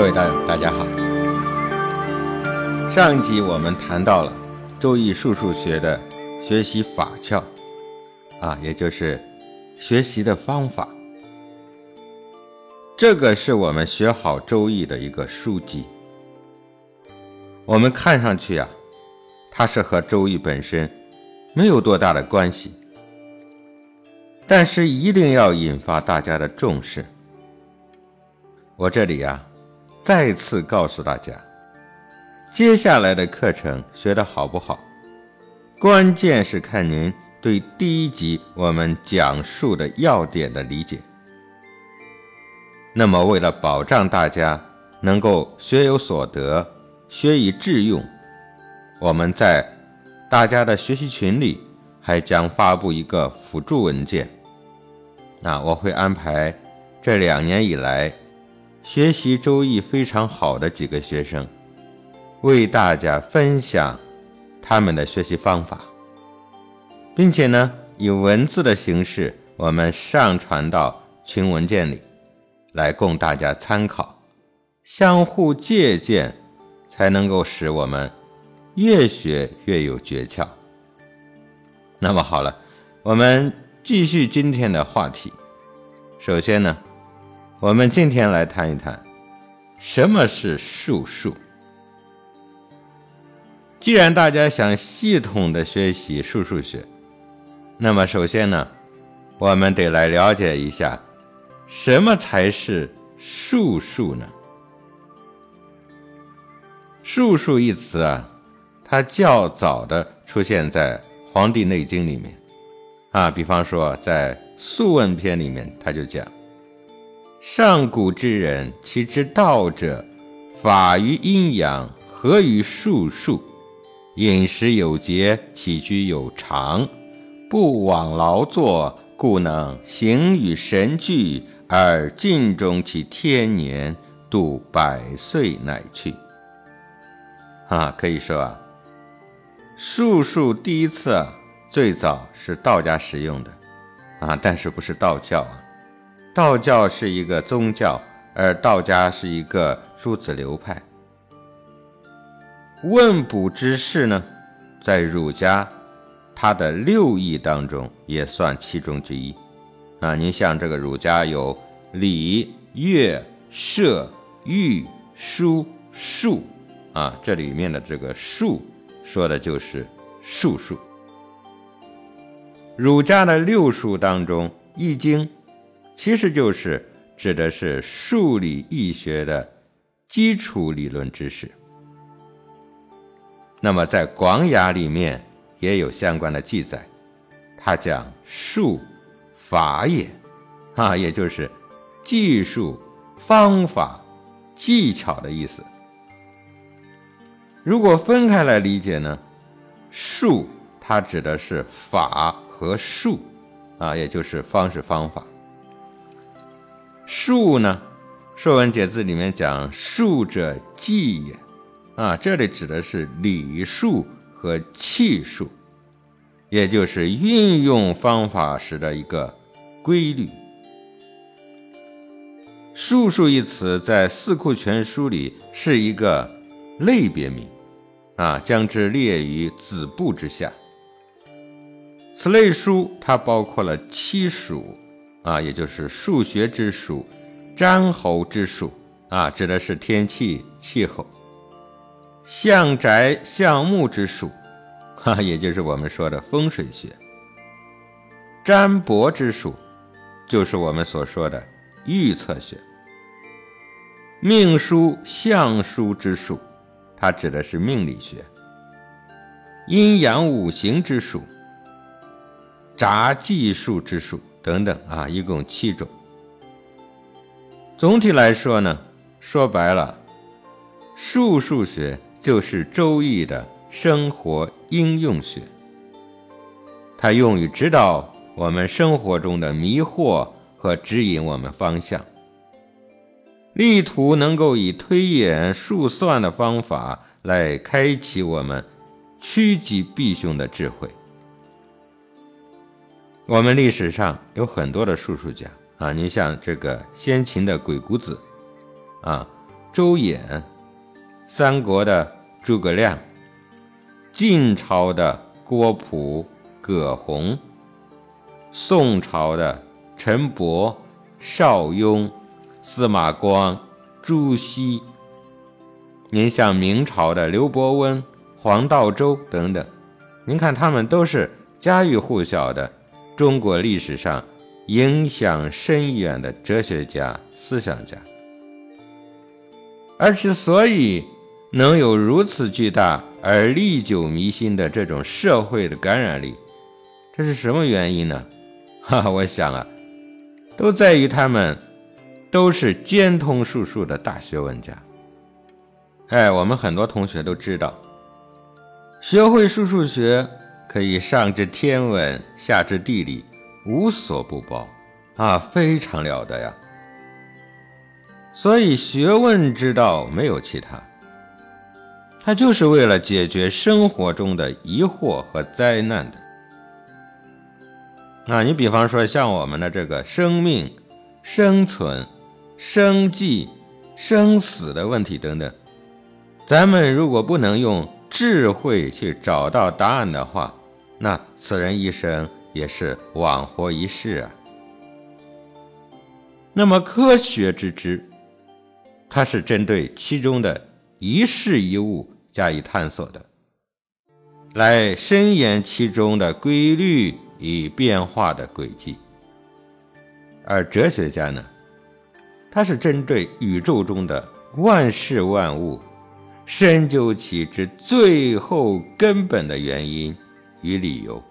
各位大大家好。上一集我们谈到了《周易》数数学的学习法窍，啊，也就是学习的方法。这个是我们学好《周易》的一个书籍。我们看上去啊，它是和《周易》本身没有多大的关系，但是一定要引发大家的重视。我这里呀。再次告诉大家，接下来的课程学得好不好，关键是看您对第一集我们讲述的要点的理解。那么，为了保障大家能够学有所得、学以致用，我们在大家的学习群里还将发布一个辅助文件。那我会安排这两年以来。学习周易非常好的几个学生，为大家分享他们的学习方法，并且呢，以文字的形式我们上传到群文件里，来供大家参考，相互借鉴，才能够使我们越学越有诀窍。那么好了，我们继续今天的话题。首先呢。我们今天来谈一谈，什么是数数。既然大家想系统的学习数数学，那么首先呢，我们得来了解一下，什么才是数数呢？数数一词啊，它较早的出现在《黄帝内经》里面，啊，比方说在《素问篇》里面，他就讲。上古之人，其之道者，法于阴阳，合于术数，饮食有节，起居有常，不枉劳作，故能形与神俱，而尽终其天年，度百岁乃去。啊，可以说啊，术数第一次啊最早是道家使用的，啊，但是不是道教啊？道教是一个宗教，而道家是一个诸子流派。问卜之事呢，在儒家，它的六艺当中也算其中之一。啊，你像这个儒家有礼、乐、射、御、书、数，啊，这里面的这个数，说的就是术数。儒家的六术当中，《易经》。其实就是指的是数理易学的基础理论知识。那么在《广雅》里面也有相关的记载，它讲术法也，啊，也就是技术、方法、技巧的意思。如果分开来理解呢，术它指的是法和术，啊，也就是方式方法。术呢，《说文解字》里面讲“术者技也”，啊，这里指的是礼数和气数，也就是运用方法时的一个规律。术数一词在《四库全书》里是一个类别名，啊，将之列于子部之下。此类书它包括了七属。啊，也就是数学之属，占候之属啊，指的是天气气候；象宅象木之属，哈，也就是我们说的风水学；占卜之属，就是我们所说的预测学；命书相书之属，它指的是命理学；阴阳五行之属，杂技术之属。等等啊，一共七种。总体来说呢，说白了，数数学就是《周易》的生活应用学，它用于指导我们生活中的迷惑和指引我们方向，力图能够以推演数算的方法来开启我们趋吉避凶的智慧。我们历史上有很多的术数家啊，你像这个先秦的鬼谷子，啊，周衍，三国的诸葛亮，晋朝的郭璞、葛洪，宋朝的陈伯、邵雍、司马光、朱熹。您像明朝的刘伯温、黄道周等等，您看他们都是家喻户晓的中国历史上影响深远的哲学家、思想家。而之所以能有如此巨大而历久弥新的这种社会的感染力，这是什么原因呢？哈，我想啊，都在于他们都是兼通术数的大学问家。哎，我们很多同学都知道，学会数数学可以上知天文，下知地理，无所不包啊，非常了得呀。所以学问之道没有其他，它就是为了解决生活中的疑惑和灾难的。啊，你比方说像我们的这个生命、生存、生计、生死的问题等等。咱们如果不能用智慧去找到答案的话，那此人一生也是枉活一世啊。那么科学之知，它是针对其中的一事一物加以探索的，来深研其中的规律与变化的轨迹。而哲学家呢，他是针对宇宙中的万事万物。深究其之最后根本的原因与理由，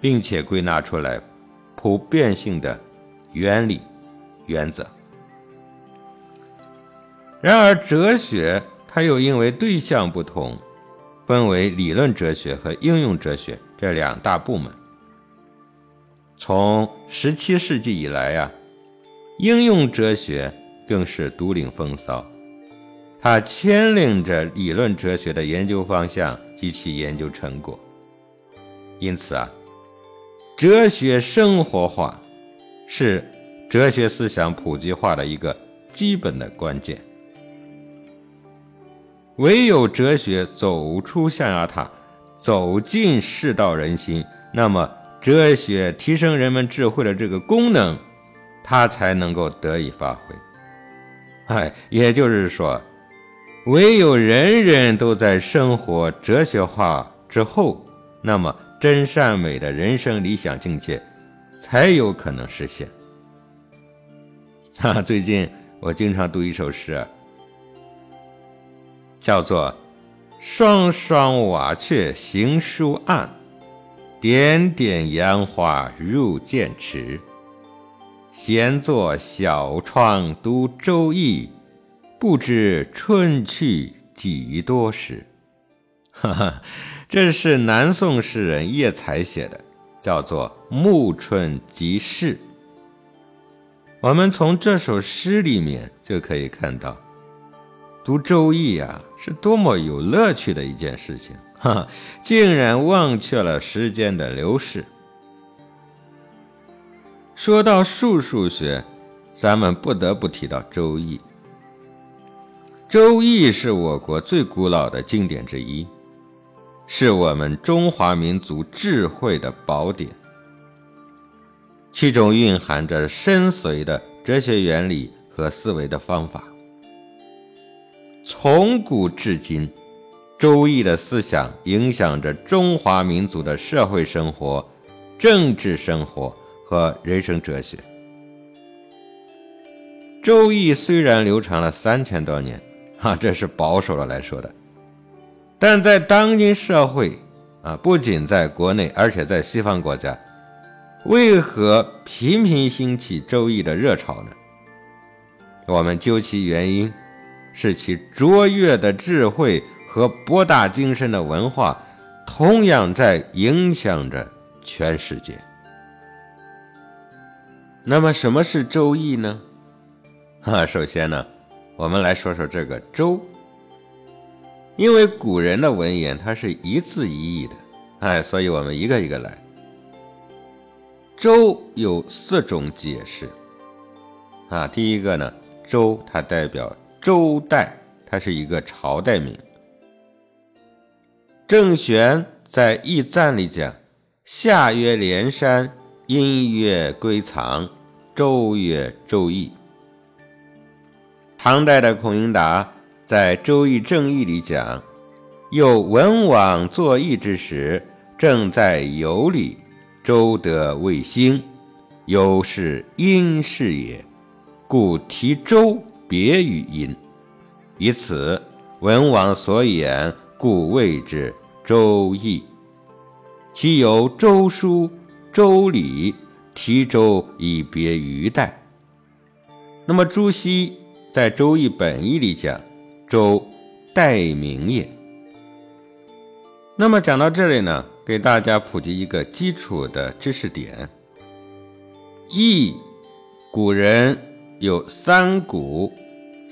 并且归纳出来普遍性的原理原则。然而，哲学它又因为对象不同，分为理论哲学和应用哲学这两大部门。从十七世纪以来呀，应用哲学更是独领风骚。它牵领着理论哲学的研究方向及其研究成果，因此啊，哲学生活化是哲学思想普及化的一个基本的关键。唯有哲学走出象牙塔，走进世道人心，那么哲学提升人们智慧的这个功能，它才能够得以发挥。哎，也就是说。唯有人人都在生活哲学化之后，那么真善美的人生理想境界才有可能实现。哈，最近我经常读一首诗，叫做“双双瓦雀行书案，点点杨花入剑池。闲坐小窗读《周易》。”不知春去几多时，哈哈，这是南宋诗人叶才写的，叫做《暮春即事》。我们从这首诗里面就可以看到，读《周易》啊，是多么有乐趣的一件事情，哈哈，竟然忘却了时间的流逝。说到数数学，咱们不得不提到《周易》。《周易》是我国最古老的经典之一，是我们中华民族智慧的宝典，其中蕴含着深邃的哲学原理和思维的方法。从古至今，《周易》的思想影响着中华民族的社会生活、政治生活和人生哲学。《周易》虽然流传了三千多年。哈，这是保守的来说的，但在当今社会啊，不仅在国内，而且在西方国家，为何频频兴起《周易》的热潮呢？我们究其原因，是其卓越的智慧和博大精深的文化，同样在影响着全世界。那么，什么是《周易》呢？哈，首先呢。我们来说说这个“周”，因为古人的文言它是一字一义的，哎，所以我们一个一个来。“周”有四种解释，啊，第一个呢，“周”它代表周代，它是一个朝代名。郑玄在《易赞》里讲：“夏曰连山，殷曰归藏，周曰周易。”唐代的孔颖达在《周易正义》里讲：“有文王作易之时，正在有礼，周得未兴，有是殷氏也，故提周别于殷。以此文王所言，故谓之周易。其有周书、周礼，提周以别于代。那么朱熹。在《周易本义》里讲，周代名也。那么讲到这里呢，给大家普及一个基础的知识点：易，古人有三古、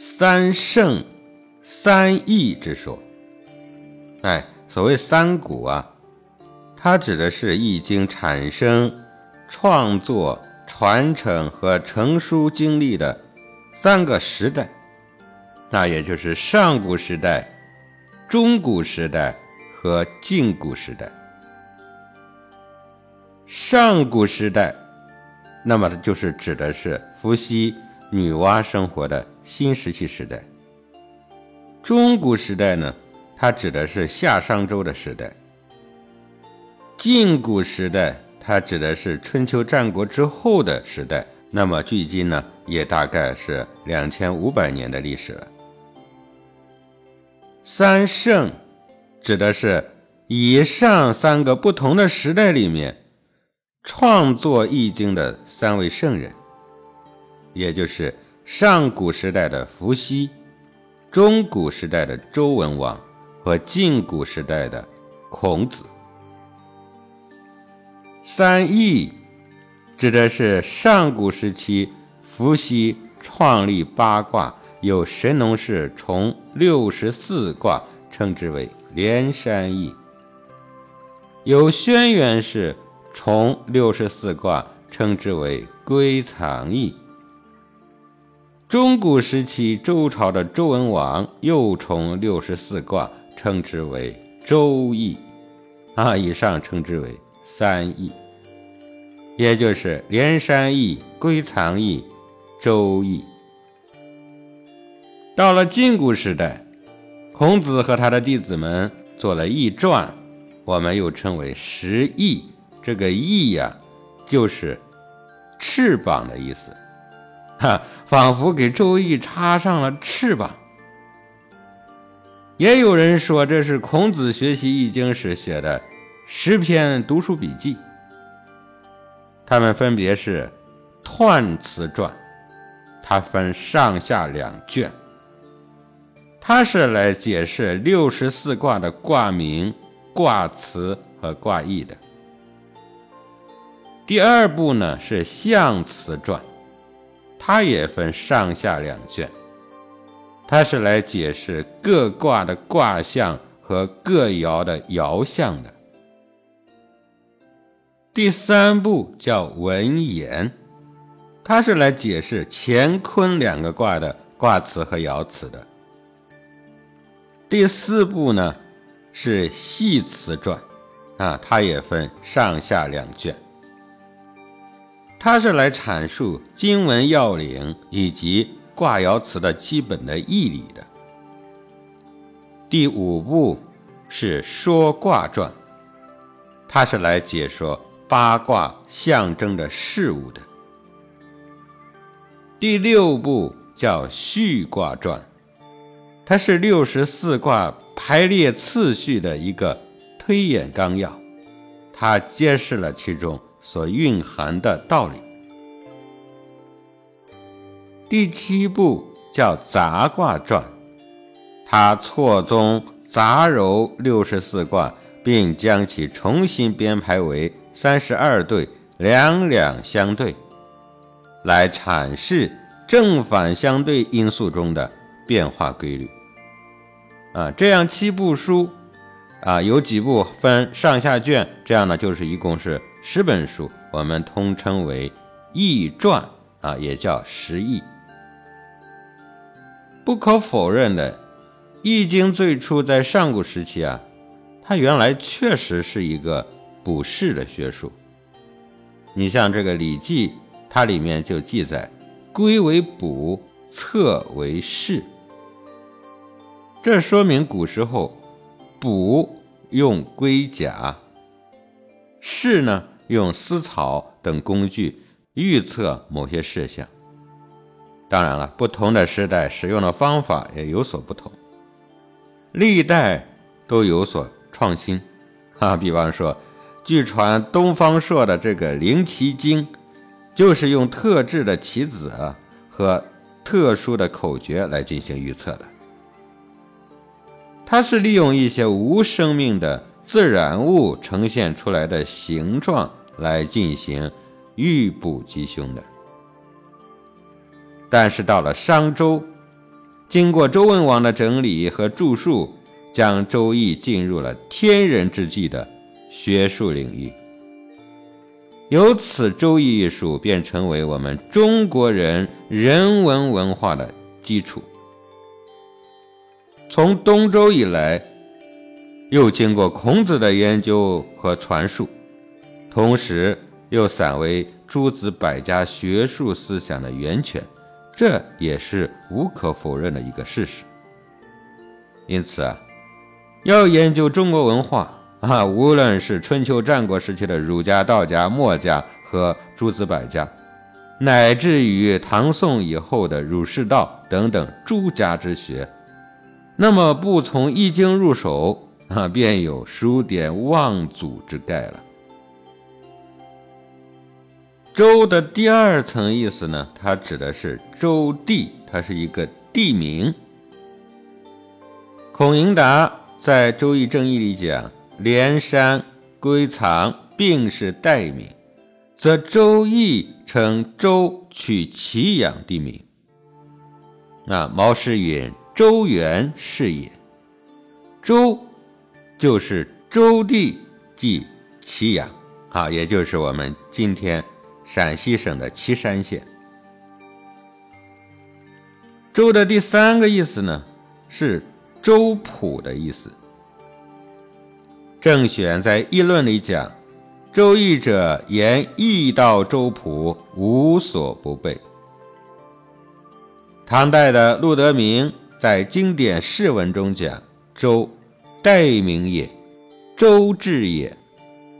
三圣、三易之说。哎，所谓三古啊，它指的是易经产生、创作、传承和成书经历的。三个时代，那也就是上古时代、中古时代和近古时代。上古时代，那么它就是指的是伏羲、女娲生活的新石器时代。中古时代呢，它指的是夏商周的时代。近古时代，它指的是春秋战国之后的时代。那么距今呢，也大概是两千五百年的历史了。三圣指的是以上三个不同的时代里面创作易经的三位圣人，也就是上古时代的伏羲、中古时代的周文王和近古时代的孔子。三易。指的是上古时期，伏羲创立八卦，有神农氏从六十四卦，称之为连山易；有轩辕氏从六十四卦，称之为归藏易。中古时期，周朝的周文王又从六十四卦，称之为周易。啊，以上称之为三易。也就是连山易、归藏易、周易。到了晋古时代，孔子和他的弟子们做了易传，我们又称为十翼。这个翼呀，就是翅膀的意思，哈，仿佛给周易插上了翅膀。也有人说，这是孔子学习易经时写的十篇读书笔记。它们分别是《彖辞传》，它分上下两卷，它是来解释六十四卦的卦名、卦辞和卦意的。第二部呢是《象辞传》，它也分上下两卷，它是来解释各卦的卦象和各爻的爻象的。第三步叫文言，它是来解释乾坤两个卦的卦辞和爻辞的。第四步呢是系辞传，啊，它也分上下两卷，它是来阐述经文要领以及卦爻辞的基本的义理的。第五步是说卦传，它是来解说。八卦象征着事物的第六部叫《序卦传》，它是六十四卦排列次序的一个推演纲要，它揭示了其中所蕴含的道理。第七部叫《杂卦传》，它错综杂糅六十四卦，并将其重新编排为。三十二对，两两相对，来阐释正反相对因素中的变化规律。啊，这样七部书，啊，有几部分上下卷，这样呢，就是一共是十本书，我们通称为易传，啊，也叫十易。不可否认的，《易经》最初在上古时期啊，它原来确实是一个卜筮的学术。你像这个《礼记》，它里面就记载：“龟为卜，测为筮。”这说明古时候卜用龟甲，筮呢用丝草等工具预测某些事项。当然了，不同的时代使用的方法也有所不同，历代都有所创新 啊。比方说，据传东方朔的这个《灵奇经》，就是用特制的棋子和特殊的口诀来进行预测的。它是利用一些无生命的自然物呈现出来的形状来进行预卜吉凶的。但是到了商周，经过周文王的整理和著述，将《周易》进入了天人之际的学术领域。由此，《周易》一书便成为我们中国人人文文化的基础。从东周以来，又经过孔子的研究和传述，同时又散为诸子百家学术思想的源泉。这也是无可否认的一个事实。因此啊，要研究中国文化啊，无论是春秋战国时期的儒家、道家、墨家和诸子百家，乃至于唐宋以后的儒释道等等诸家之学，那么不从易经入手啊，便有数典忘祖之概了。周的第二层意思呢，它指的是周地，它是一个地名。孔颖达在《周易正义》里讲：“连山、归藏并是代名，则周易称周取其养地名。”那毛诗云：“周原是也，周就是周地，即祁阳。”啊，也就是我们今天。陕西省的岐山县，周的第三个意思呢，是周朴的意思。郑选在议论里讲：“周易者，言易道周朴，无所不备。”唐代的陆德明在经典释文中讲：“周，代名也，周至也，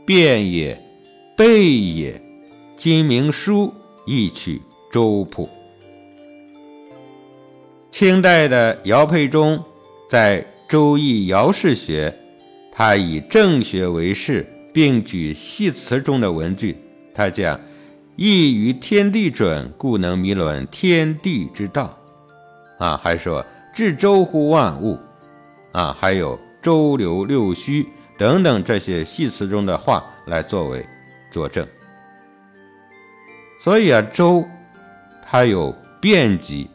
变也，备也。”今明书亦取周朴。清代的姚佩中在《周易姚氏学》，他以正学为事，并举系辞中的文句。他讲：“易于天地准，故能迷论天地之道。”啊，还说“至周乎万物”，啊，还有“周流六虚”等等这些系词中的话来作为佐证。所以啊，周，它有遍及、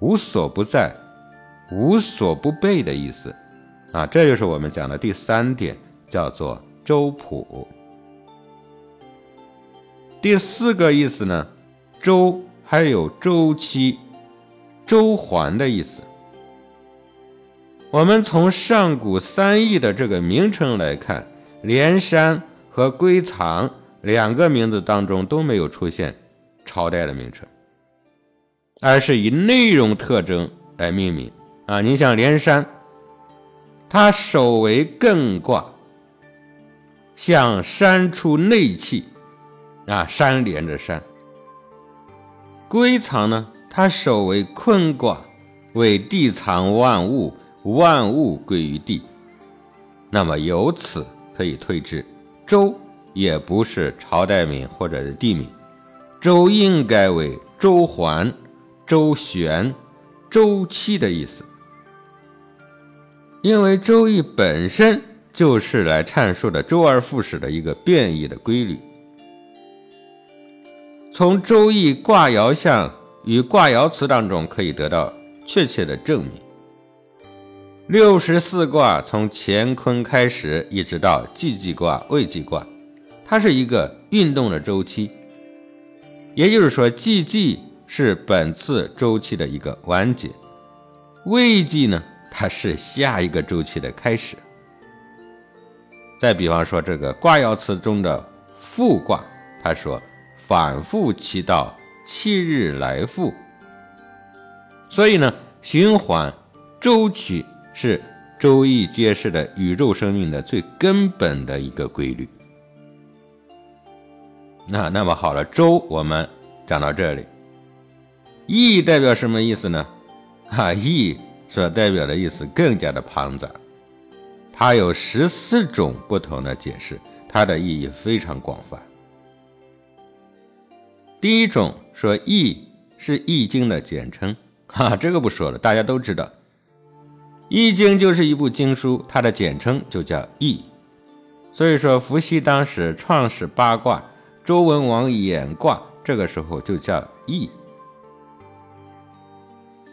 无所不在、无所不备的意思，啊，这就是我们讲的第三点，叫做周朴。第四个意思呢，周还有周期、周环的意思。我们从上古三易的这个名称来看，连山和归藏。两个名字当中都没有出现朝代的名称，而是以内容特征来命名啊！你像连山，它首为艮卦，向山出内气啊，山连着山。归藏呢，它首为坤卦，为地藏万物，万物归于地。那么由此可以推知周。也不是朝代名或者是地名，周应该为周环、周旋、周期的意思，因为周易本身就是来阐述的周而复始的一个变异的规律。从周易卦爻象与卦爻辞当中可以得到确切的证明。六十四卦从乾坤开始，一直到既济卦、未济卦。它是一个运动的周期，也就是说，季季是本次周期的一个完结，未济呢，它是下一个周期的开始。再比方说这个卦爻辞中的复卦，他说反复其道，七日来复。所以呢，循环周期是周易揭示的宇宙生命的最根本的一个规律。那那么好了，周我们讲到这里，易代表什么意思呢？啊，易所代表的意思更加的庞杂。它有十四种不同的解释，它的意义非常广泛。第一种说“易”是《易经》的简称，哈，这个不说了，大家都知道，《易经》就是一部经书，它的简称就叫《易》。所以说，伏羲当时创始八卦，周文王演卦，这个时候就叫《易》。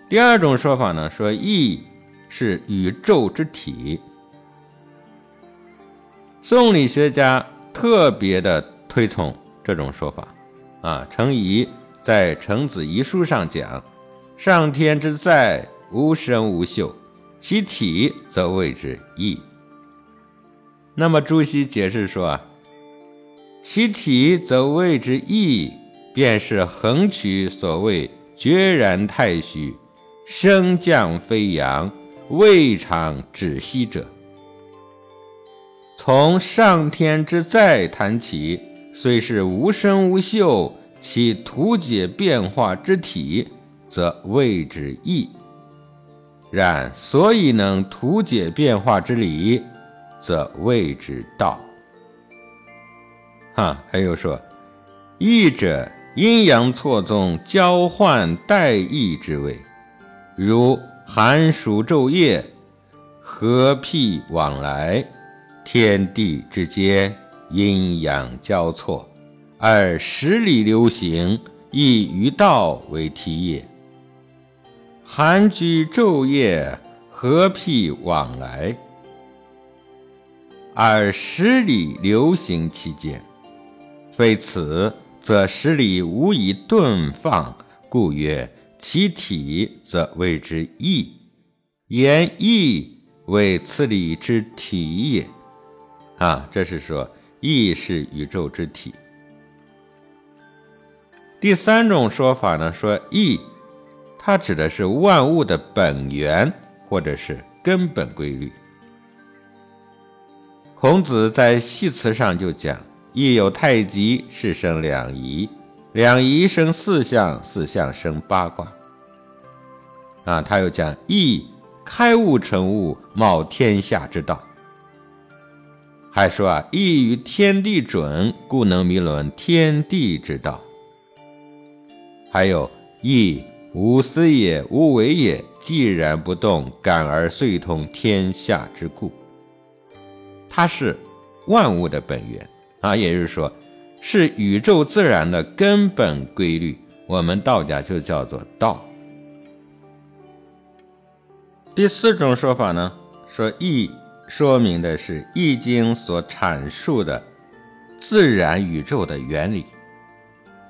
第二种说法呢，说“易”是宇宙之体。宋理学家特别的推崇这种说法，啊，程颐在《程子遗书》上讲：“上天之在，无声无秀，其体则谓之意。”那么朱熹解释说：“，其体则谓之意，便是横渠所谓决然太虚，升降飞扬，未尝止息者。”从上天之在谈起，虽是无声无秀，其图解变化之体，则谓之意。然所以能图解变化之理，则谓之道。哈，还有说，义者阴阳错综，交换代易之谓，如寒暑昼夜，和辟往来。天地之间，阴阳交错，而十里流行，以于道为题也。寒居昼夜，和辟往来，而十里流行其间，非此，则十里无以顿放，故曰其体，则谓之意。言意为此理之体也。啊，这是说意是宇宙之体。第三种说法呢，说意，它指的是万物的本源或者是根本规律。孔子在系辞上就讲：意有太极，是生两仪，两仪生四象，四象生八卦。啊，他又讲易开物成物，冒天下之道。还说啊，意于天地准，故能迷论天地之道。还有意无思也，无为也，既然不动，感而遂通天下之故。它是万物的本源啊，也就是说，是宇宙自然的根本规律。我们道家就叫做道。第四种说法呢，说易。说明的是《易经》所阐述的自然宇宙的原理，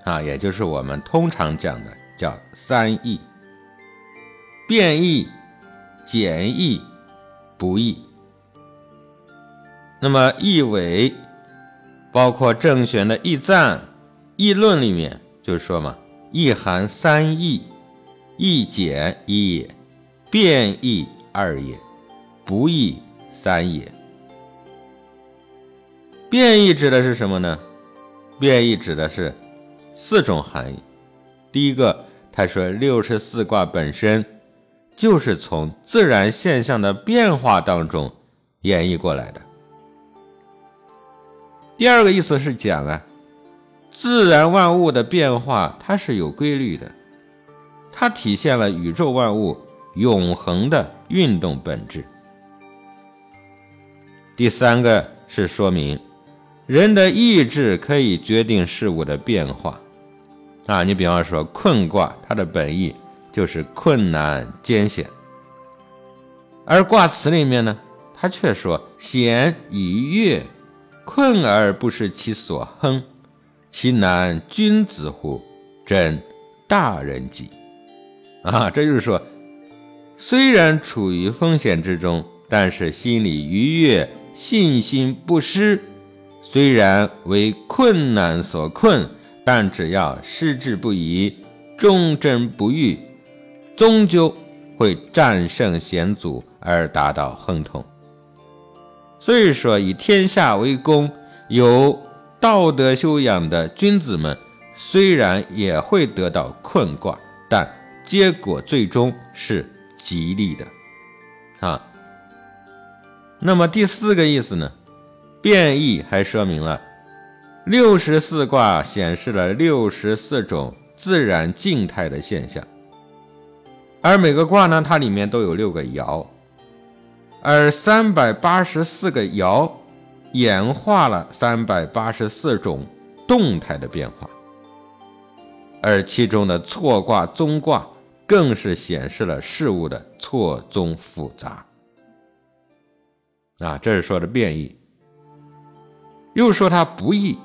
啊，也就是我们通常讲的叫三易：变易、简易、不易。那么易为包括郑玄的《易赞》《易论》里面就说嘛：“易含三易，易简一也，变易二也，不易。”三也，变异指的是什么呢？变异指的是四种含义。第一个，他说六十四卦本身就是从自然现象的变化当中演绎过来的。第二个意思是讲啊，自然万物的变化它是有规律的，它体现了宇宙万物永恒的运动本质。第三个是说明，人的意志可以决定事物的变化，啊，你比方说困卦，它的本意就是困难艰险，而卦辞里面呢，它却说险以悦，困而不失其所亨，其难君子乎？真大人己，啊，这就是说，虽然处于风险之中，但是心里愉悦，信心不失。虽然为困难所困，但只要矢志不移，忠贞不渝，终究会战胜险阻而达到亨通。所以说，以天下为公，有道德修养的君子们，虽然也会得到困卦，但结果最终是吉利的。啊，那么第四个意思呢？变异还说明了六十四卦显示了六十四种自然静态的现象，而每个卦呢，它里面都有六个爻。而三百八十四个爻演化了三百八十四种动态的变化，而其中的错卦、综卦更是显示了事物的错综复杂。啊，这是说的变异。又说它不易，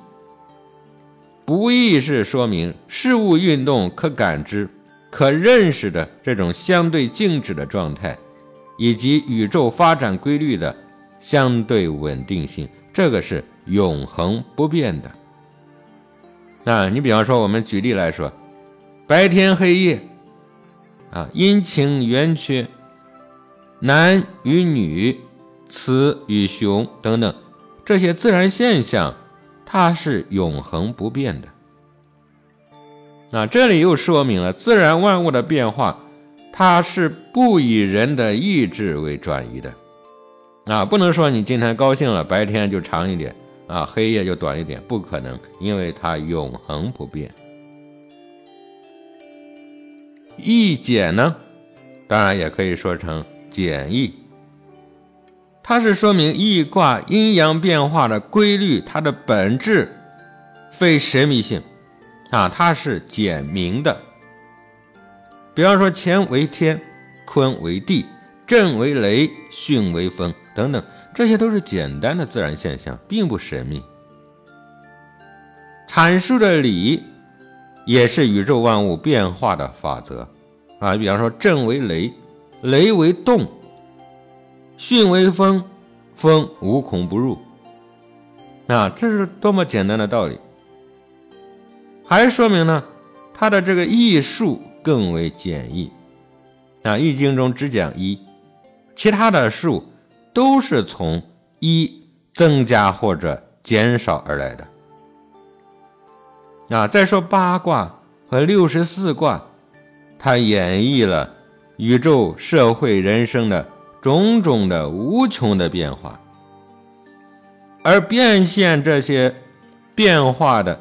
不易是说明事物运动可感知、可认识的这种相对静止的状态。以及宇宙发展规律的相对稳定性，这个是永恒不变的。那，你比方说，我们举例来说，白天黑夜，啊，阴晴圆缺，男与女，雌与雄等等，这些自然现象，它是永恒不变的。那，这里又说明了自然万物的变化。它是不以人的意志为转移的，啊，不能说你今天高兴了，白天就长一点，啊，黑夜就短一点，不可能，因为它永恒不变。易简呢，当然也可以说成简易，它是说明易卦阴阳变化的规律，它的本质非神秘性，啊，它是简明的。比方说，乾为天，坤为地，震为雷，巽为风等等，这些都是简单的自然现象，并不神秘。阐述的理也是宇宙万物变化的法则啊。比方说，震为雷，雷为动，巽为风，风无孔不入啊，这是多么简单的道理。还说明呢，它的这个艺术。更为简易啊，《易经》中只讲一，其他的数都是从一增加或者减少而来的啊。再说八卦和六十四卦，它演绎了宇宙、社会、人生的种种的无穷的变化，而变现这些变化的，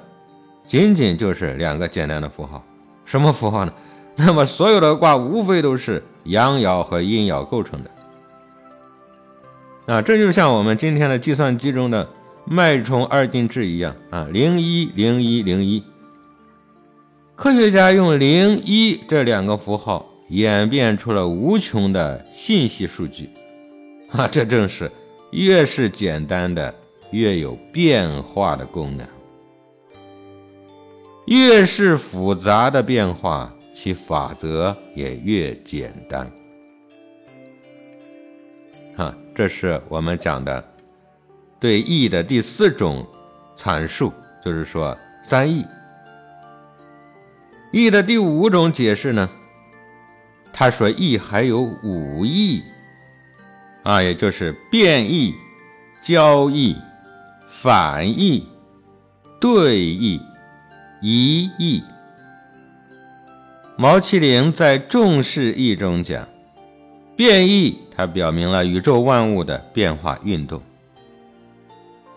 仅仅就是两个简单的符号，什么符号呢？那么所有的卦无非都是阳爻和阴爻构成的，啊，这就像我们今天的计算机中的脉冲二进制一样啊，零一零一零一。科学家用零一这两个符号演变出了无穷的信息数据，啊，这正是越是简单的越有变化的功能，越是复杂的变化。其法则也越简单，啊，这是我们讲的对义的第四种阐述，就是说三义。义的第五种解释呢，他说义还有五义，啊，也就是变义、交易、反义、对义、疑义。毛麒麟在《重视义》中讲，变异它表明了宇宙万物的变化运动；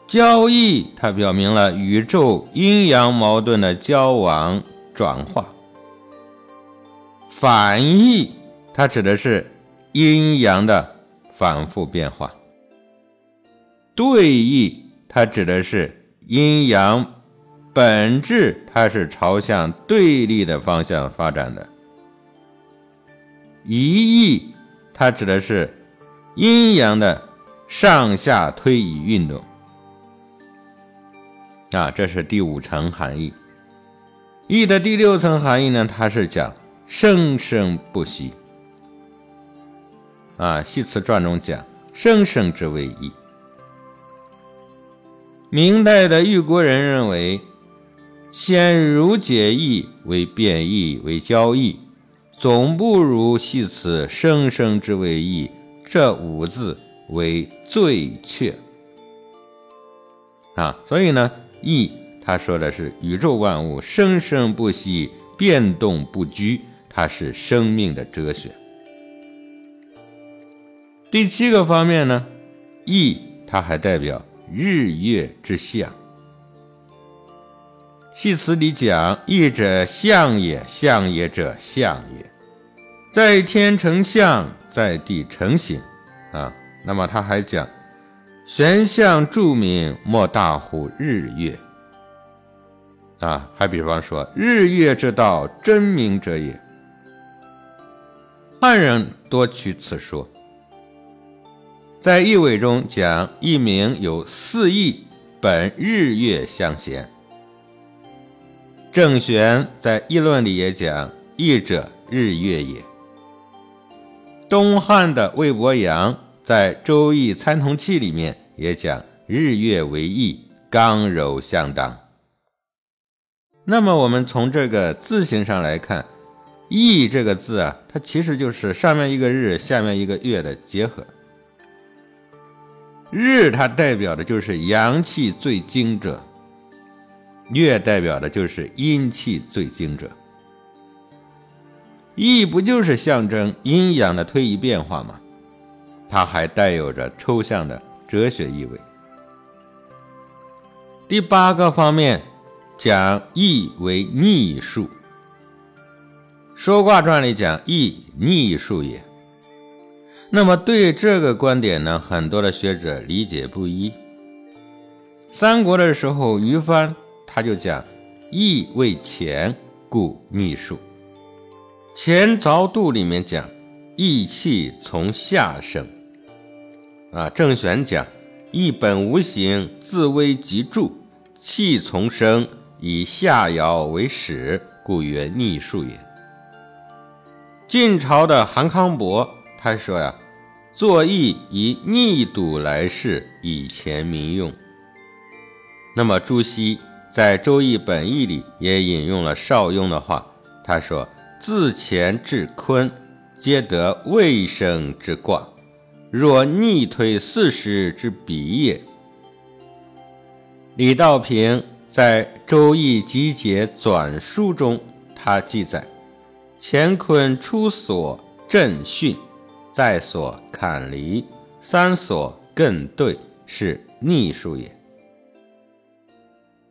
交易它表明了宇宙阴阳矛盾的交往转化；反义它指的是阴阳的反复变化；对义它指的是阴阳。本质它是朝向对立的方向发展的，一义它指的是阴阳的上下推移运动啊，这是第五层含义。义的第六层含义呢，它是讲生生不息啊，《系辞传》中讲：“生生之谓义。”明代的玉国人认为，先儒解义为变义为交易，总不如系辞“生生之谓义”这五字为最确。啊，所以呢，义他说的是宇宙万物生生不息，变动不居，它是生命的哲学。第七个方面呢，意它还代表。日月之象，系辞里讲：“意者象也，象也者象也，在天成象，在地成形。”啊，那么他还讲：“玄象著名，莫大乎日月。”啊，还比方说：“日月之道，真明者也。”汉人多取此说。在易纬中讲，一名有四翼，本日月相衔。郑玄在议论里也讲，翼者日月也。东汉的魏伯阳在《周易参同契》里面也讲，日月为翼，刚柔相当。那么我们从这个字形上来看，“翼”这个字啊，它其实就是上面一个日，下面一个月的结合。日它代表的就是阳气最精者，月代表的就是阴气最精者。易不就是象征阴阳的推移变化吗？它还带有着抽象的哲学意味。第八个方面讲易为逆数，《说卦传》里讲易逆数也。那么对这个观点呢，很多的学者理解不一。三国的时候，于翻他就讲：“义为乾，故逆数。”《乾凿度》里面讲：“义气从下生。”啊，郑玄讲：“义本无形，自危即助，气从生，以下爻为始，故曰逆数也。”晋朝的韩康伯。他说呀：“作义以逆堵来世，以前民用。”那么朱熹在《周易本义》里也引用了邵雍的话，他说：“自乾至坤，皆得未生之卦，若逆推四时之比也。”李道平在《周易集解纂书》中，他记载：“乾坤出所震巽。”在所坎离，三所艮兑，是逆数也。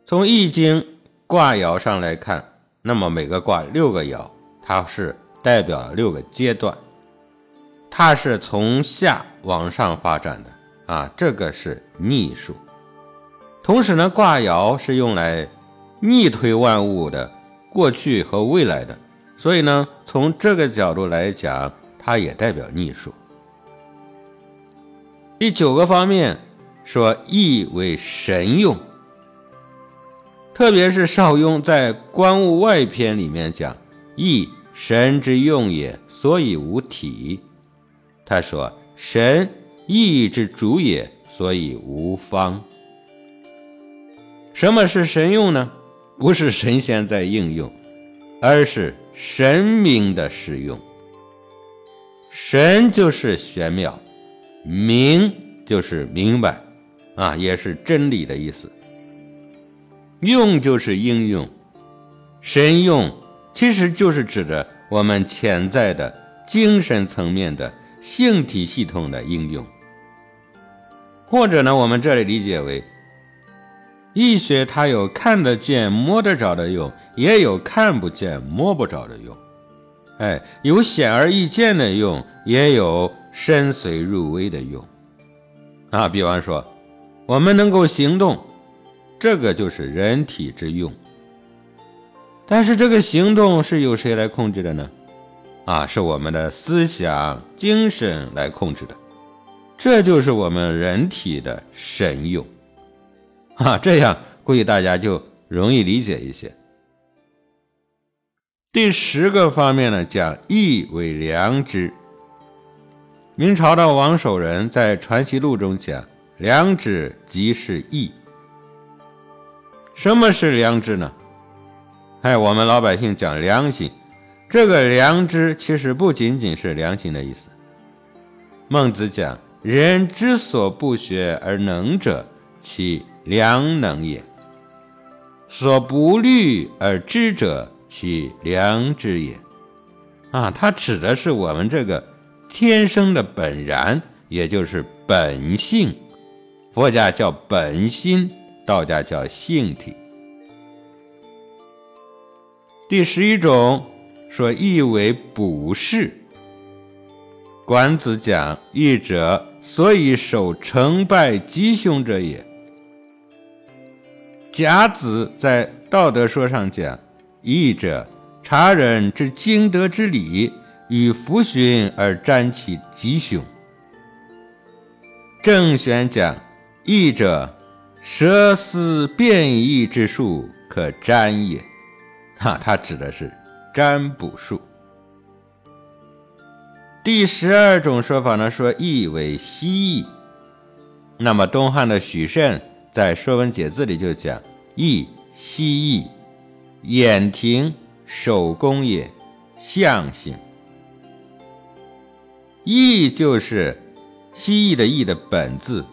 从易经卦爻上来看，那么每个卦六个爻，它是代表六个阶段，它是从下往上发展的啊，这个是逆数。同时呢，卦爻是用来逆推万物的过去和未来的，所以呢，从这个角度来讲。它也代表逆数。第九个方面说，义为神用，特别是邵雍在《观物外篇》里面讲，义神之用也，所以无体。他说，神义之主也，所以无方。什么是神用呢？不是神仙在应用，而是神明的使用。神就是玄妙，明就是明白，啊，也是真理的意思。用就是应用，神用其实就是指着我们潜在的精神层面的性体系统的应用，或者呢，我们这里理解为，易学它有看得见摸得着的用，也有看不见摸不着的用。哎，有显而易见的用，也有深邃入微的用，啊，比方说，我们能够行动，这个就是人体之用。但是这个行动是由谁来控制的呢？啊，是我们的思想、精神来控制的，这就是我们人体的神用，啊，这样估计大家就容易理解一些。第十个方面呢，讲义为良知。明朝的王守仁在《传习录》中讲：“良知即是义。”什么是良知呢？哎，我们老百姓讲良心，这个良知其实不仅仅是良心的意思。孟子讲：“人之所不学而能者，其良能也；所不虑而知者，其良知也。”啊，它指的是我们这个天生的本然，也就是本性。佛家叫本心。道家叫性体。第十一种说意为补士。管子讲义者，所以守成败吉凶者也。甲子在道德说上讲义者，察人之经德之理，与弗寻而占其吉凶。郑玄讲义者。蛇思变异之术可占也，哈，它指的是占卜术。第十二种说法呢，说义为蜥蜴。那么东汉的许慎在《说文解字》里就讲：义，蜥蜴，眼庭，手工也，象形。意就是蜥蜴的义的本字。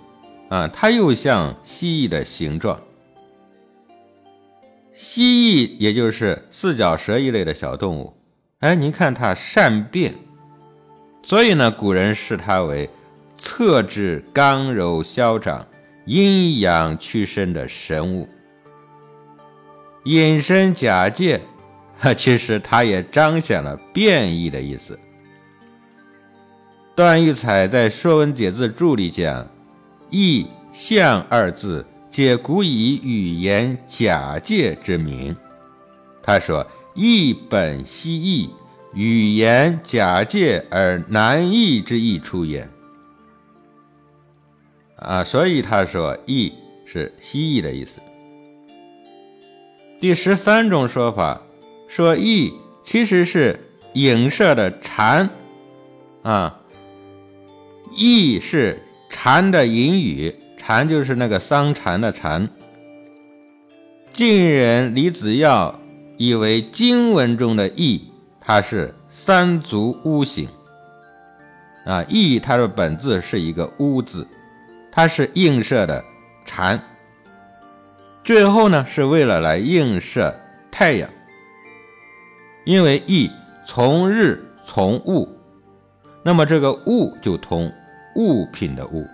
啊，它又像蜥蜴的形状。蜥蜴也就是四脚蛇一类的小动物，哎，您看它善变，所以呢，古人视它为侧质刚柔消长、阴阳屈伸的神物。隐身假借，哈，其实它也彰显了变异的意思。段玉彩在《说文解字注》里讲。异象二字，皆古以语言假借之名。他说：“义本兮义，语言假借而难易之意出也。”啊，所以他说“义”是蜥蜴的意思。第十三种说法说“义”其实是影射的蝉，啊，“义”是。蝉的隐语，蝉就是那个桑蚕的禅。晋人李子耀以为经文中的“义”，它是三足乌形啊，“义”它的本字是一个“乌”字，它是映射的蝉。最后呢，是为了来映射太阳，因为“义”从日从物，那么这个“物”就同。物品的物，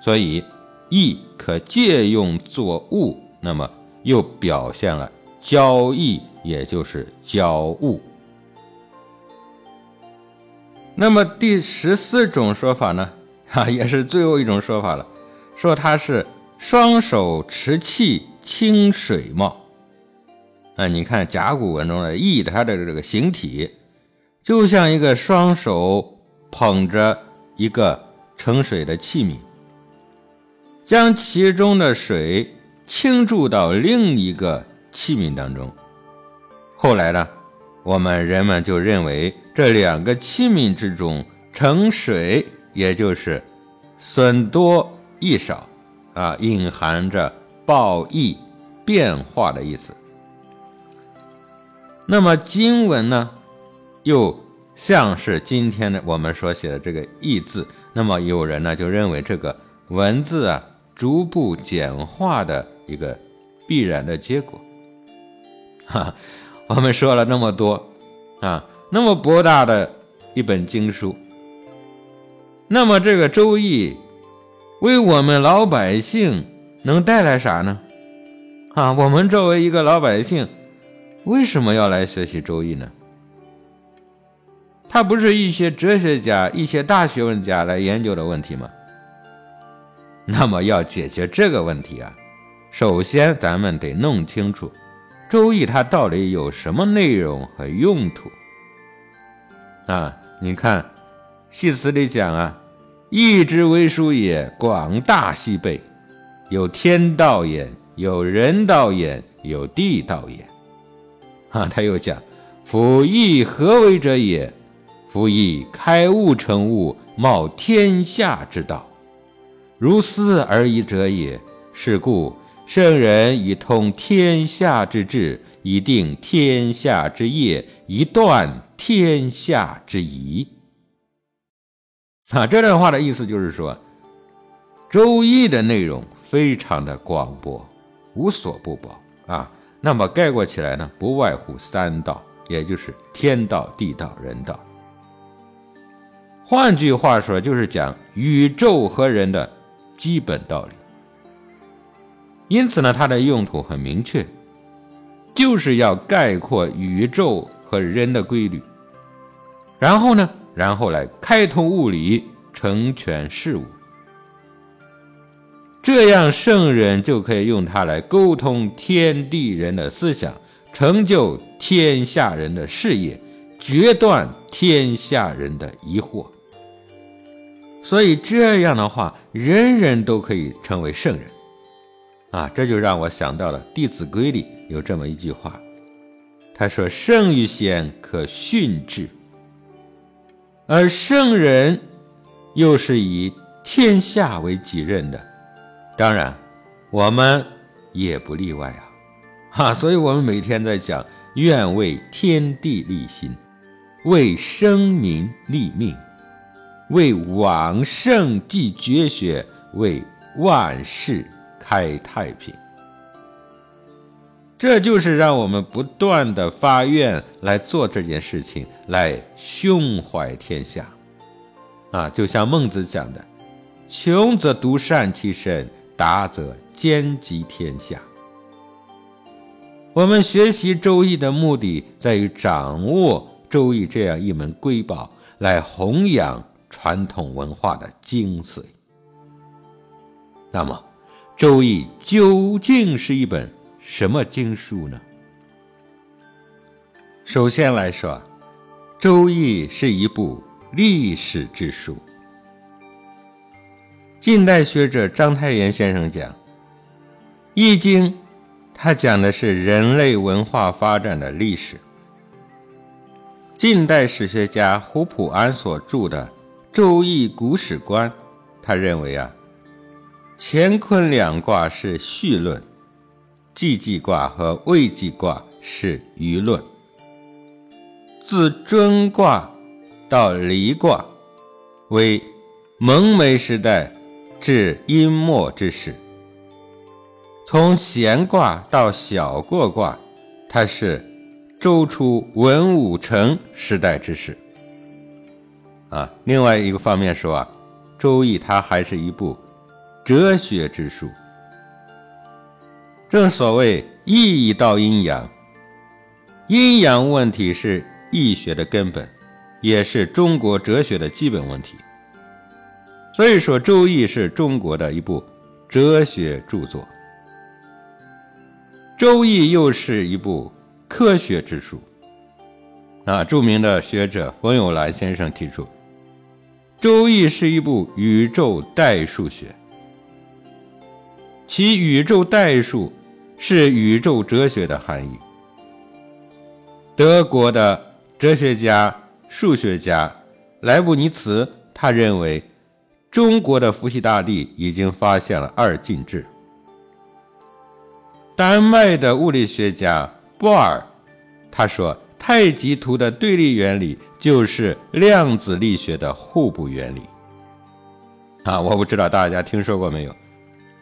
所以义可借用作物，那么又表现了交易，也就是交物。那么第十四种说法呢？哈，也是最后一种说法了，说它是双手持器，清水貌。啊，你看甲骨文中的义，它的这个形体，就像一个双手捧着一个。盛水的器皿，将其中的水倾注到另一个器皿当中。后来呢，我们人们就认为这两个器皿之中盛水，也就是损多益少啊，隐含着报益变化的意思。那么经文呢，又像是今天的我们所写的这个“义”字。那么有人呢就认为这个文字啊逐步简化的一个必然的结果。哈，我们说了那么多啊，那么博大的一本经书，那么这个《周易》为我们老百姓能带来啥呢？啊，我们作为一个老百姓，为什么要来学习《周易》呢？它不是一些哲学家、一些大学问家来研究的问题吗？那么要解决这个问题啊，首先咱们得弄清楚《周易》它到底有什么内容和用途啊？你看，系辞里讲啊，“义之为书也，广大西备，有天道也，有人道也，有地道也。”啊，他又讲：“夫义何为者也？”夫以开物成物，冒天下之道，如斯而已者也。是故圣人以通天下之治，以定天下之业，以断天下之疑。啊，这段话的意思就是说，《周易》的内容非常的广博，无所不包啊。那么概括起来呢，不外乎三道，也就是天道、地道、人道。换句话说，就是讲宇宙和人的基本道理。因此呢，它的用途很明确，就是要概括宇宙和人的规律。然后呢，然后来开通物理，成全事物。这样，圣人就可以用它来沟通天地人的思想，成就天下人的事业，决断天下人的疑惑。所以这样的话，人人都可以成为圣人，啊，这就让我想到了《弟子规》里有这么一句话，他说：“圣与贤，可训之；而圣人，又是以天下为己任的。当然，我们也不例外啊，哈！所以我们每天在讲，愿为天地立心，为生民立命。”为往圣继绝学，为万世开太平。这就是让我们不断的发愿来做这件事情，来胸怀天下。啊，就像孟子讲的：“穷则独善其身，达则兼济天下。”我们学习《周易》的目的，在于掌握《周易》这样一门瑰宝，来弘扬。传统文化的精髓。那么，《周易》究竟是一本什么经书呢？首先来说，《周易》是一部历史之书。近代学者章太炎先生讲，《易经》他讲的是人类文化发展的历史。近代史学家胡普安所著的。《周易古史观》，他认为啊，乾坤两卦是序论，既济卦和未济卦是舆论。自尊卦到离卦，为蒙昧时代至殷末之时；从闲卦到小过卦，它是周初文武成时代之事。啊，另外一个方面说啊，《周易》它还是一部哲学之书。正所谓易以道阴阳，阴阳问题是易学的根本，也是中国哲学的基本问题。所以说，《周易》是中国的一部哲学著作，《周易》又是一部科学之书。啊，著名的学者冯友兰先生提出。《周易》是一部宇宙代数学，其宇宙代数是宇宙哲学的含义。德国的哲学家、数学家莱布尼茨，他认为中国的伏羲大帝已经发现了二进制。丹麦的物理学家波尔，他说。太极图的对立原理就是量子力学的互补原理啊！我不知道大家听说过没有？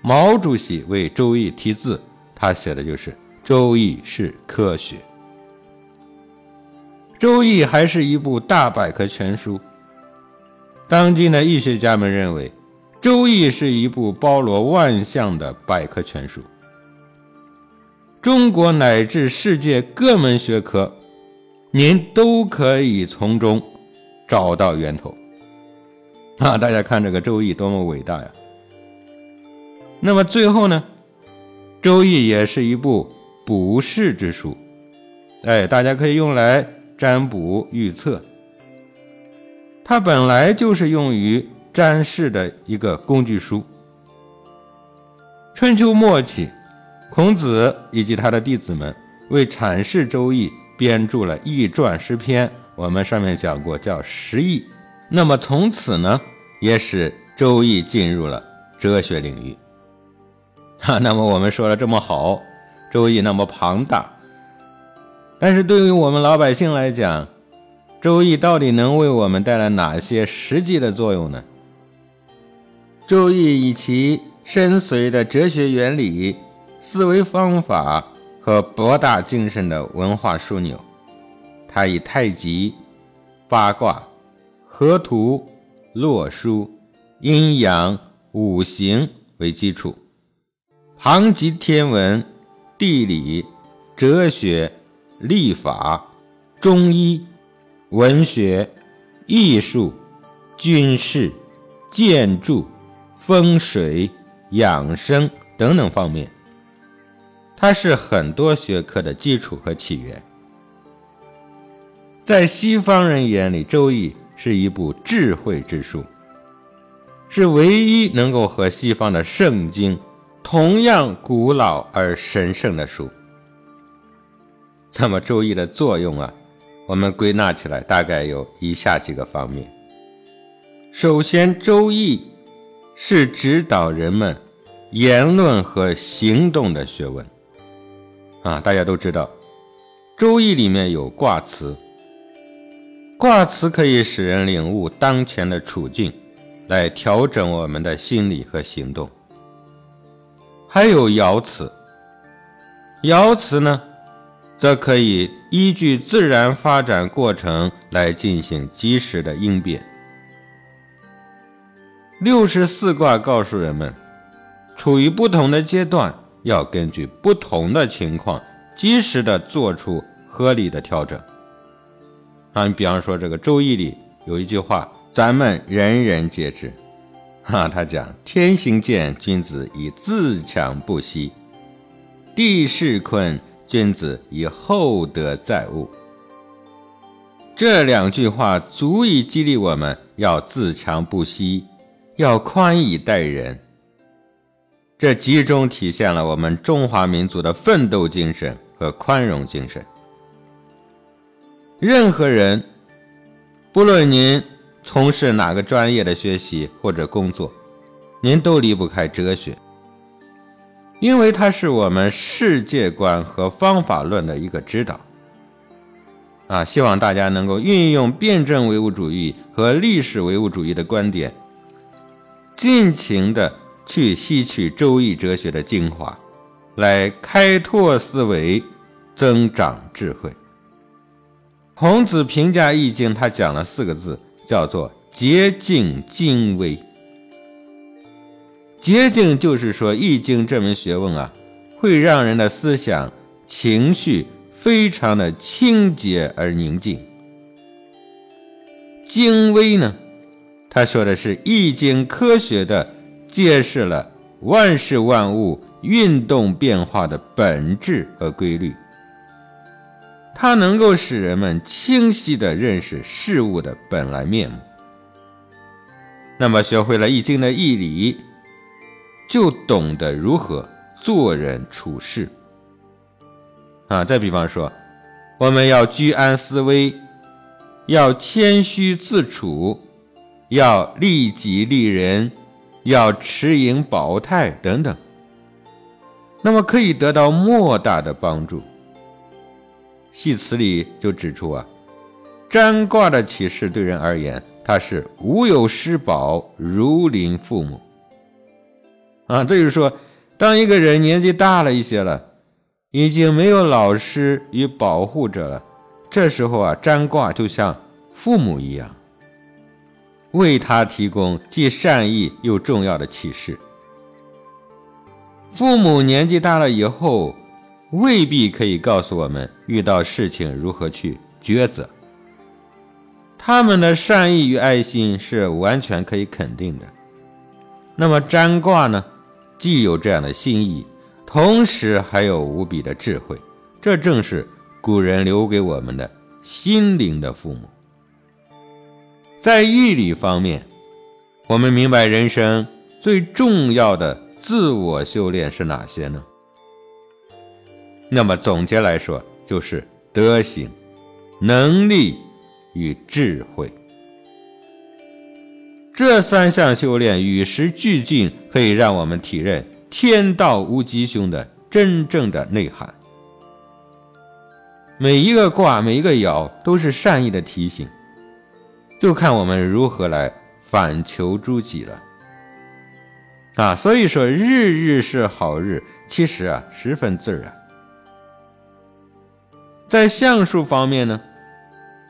毛主席为《周易》题字，他写的就是《周易是科学》。《周易》还是一部大百科全书。当今的易学家们认为，《周易》是一部包罗万象的百科全书。中国乃至世界各门学科。您都可以从中找到源头啊！大家看这个《周易》多么伟大呀！那么最后呢，《周易》也是一部卜筮之书，哎，大家可以用来占卜预测。它本来就是用于占筮的一个工具书。春秋末期，孔子以及他的弟子们为阐释《周易》。编著了《易传》诗篇，我们上面讲过，叫《十易》，那么从此呢，也使《周易》进入了哲学领域。哈，那么我们说了这么好，《周易》那么庞大，但是对于我们老百姓来讲，《周易》到底能为我们带来哪些实际的作用呢？《周易》以其深邃的哲学原理、思维方法和博大精深的文化枢纽，它以太极、八卦、河图、洛书、阴阳、五行为基础。旁及天文、地理、哲学、历法、中医、文学、艺术、军事、建筑、风水、养生等等方面，它是很多学科的基础和起源。在西方人眼里，《周易》是一部智慧之书，是唯一能够和西方的圣经。同样古老而神圣的书。那么《周易》的作用啊，我们归纳起来大概有以下几个方面。首先，《周易》是指导人们言论和行动的学问。啊，大家都知道，《周易》里面有卦辞，卦辞可以使人领悟当前的处境，来调整我们的心理和行动。还有爻辞，爻辞呢，则可以依据自然发展过程来进行及时的应变。六十四卦告诉人们，处于不同的阶段，要根据不同的情况，及时的做出合理的调整。啊，你比方说这个《周易》里有一句话，咱们人人皆知。啊，他讲天行健，君子以自强不息；地势坤，君子以厚德载物。这两句话足以激励我们要自强不息，要宽以待人。这集中体现了我们中华民族的奋斗精神和宽容精神。任何人，不论您。从事哪个专业的学习或者工作，您都离不开哲学，因为它是我们世界观和方法论的一个指导。啊，希望大家能够运用辩证唯物主义和历史唯物主义的观点，尽情的去吸取周易哲学的精华，来开拓思维，增长智慧。孔子评价《易经》，他讲了四个字。叫做洁净精微，洁净就是说《易经》这门学问啊，会让人的思想情绪非常的清洁而宁静。精微呢，他说的是《易经》科学的揭示了万事万物运动变化的本质和规律。它能够使人们清晰地认识事物的本来面目。那么，学会了《易经》的义理，就懂得如何做人处事。啊，再比方说，我们要居安思危，要谦虚自处，要利己利人，要持盈保泰等等。那么，可以得到莫大的帮助。戏词里就指出啊，占卦的启示对人而言，它是无有失保，如临父母。啊，这就是说，当一个人年纪大了一些了，已经没有老师与保护者了，这时候啊，占卦就像父母一样，为他提供既善意又重要的启示。父母年纪大了以后。未必可以告诉我们遇到事情如何去抉择。他们的善意与爱心是完全可以肯定的。那么占卦呢，既有这样的心意，同时还有无比的智慧。这正是古人留给我们的心灵的父母。在义理方面，我们明白人生最重要的自我修炼是哪些呢？那么总结来说，就是德行、能力与智慧。这三项修炼与时俱进，可以让我们体认天道无吉凶的真正的内涵。每一个卦，每一个爻，都是善意的提醒，就看我们如何来反求诸己了。啊，所以说日日是好日，其实啊十分自然。在相术方面呢，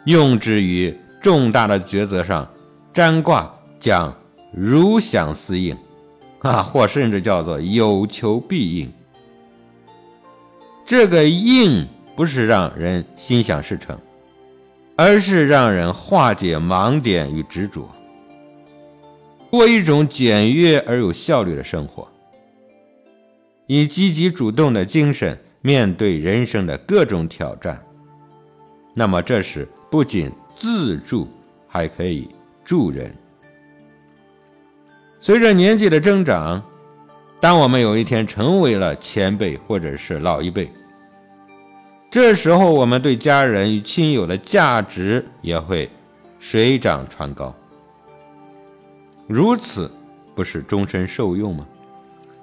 用之于重大的抉择上，占卦讲如想似应，啊，或甚至叫做有求必应。这个应不是让人心想事成，而是让人化解盲点与执着。过一种简约而有效率的生活，以积极主动的精神面对人生的各种挑战。那么，这时不仅自助，还可以助人。随着年纪的增长，当我们有一天成为了前辈或者是老一辈，这时候我们对家人与亲友的价值也会水涨船高。如此不是终身受用吗？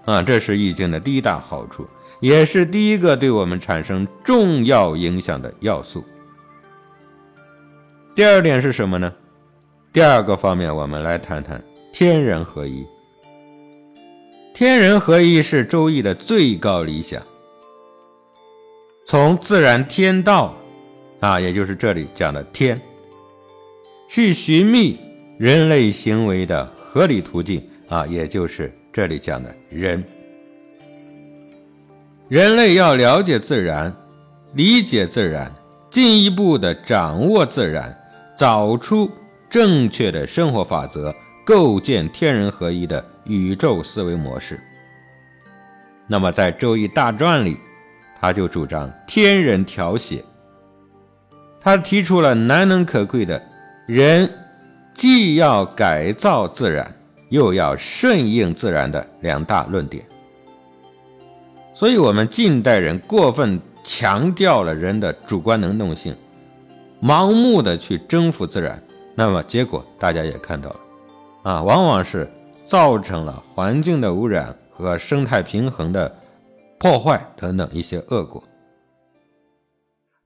啊，这是易经的第一大好处，也是第一个对我们产生重要影响的要素。第二点是什么呢？第二个方面，我们来谈谈天人合一。天人合一是周易的最高理想。从自然天道，啊，也就是这里讲的天，去寻觅人类行为的。合理途径啊，也就是这里讲的人。人类要了解自然，理解自然，进一步的掌握自然，找出正确的生活法则，构建天人合一的宇宙思维模式。那么，在《周易大传》里，他就主张天人调谐，他提出了难能可贵的人。既要改造自然，又要顺应自然的两大论点。所以，我们近代人过分强调了人的主观能动性，盲目的去征服自然，那么结果大家也看到了，啊，往往是造成了环境的污染和生态平衡的破坏等等一些恶果。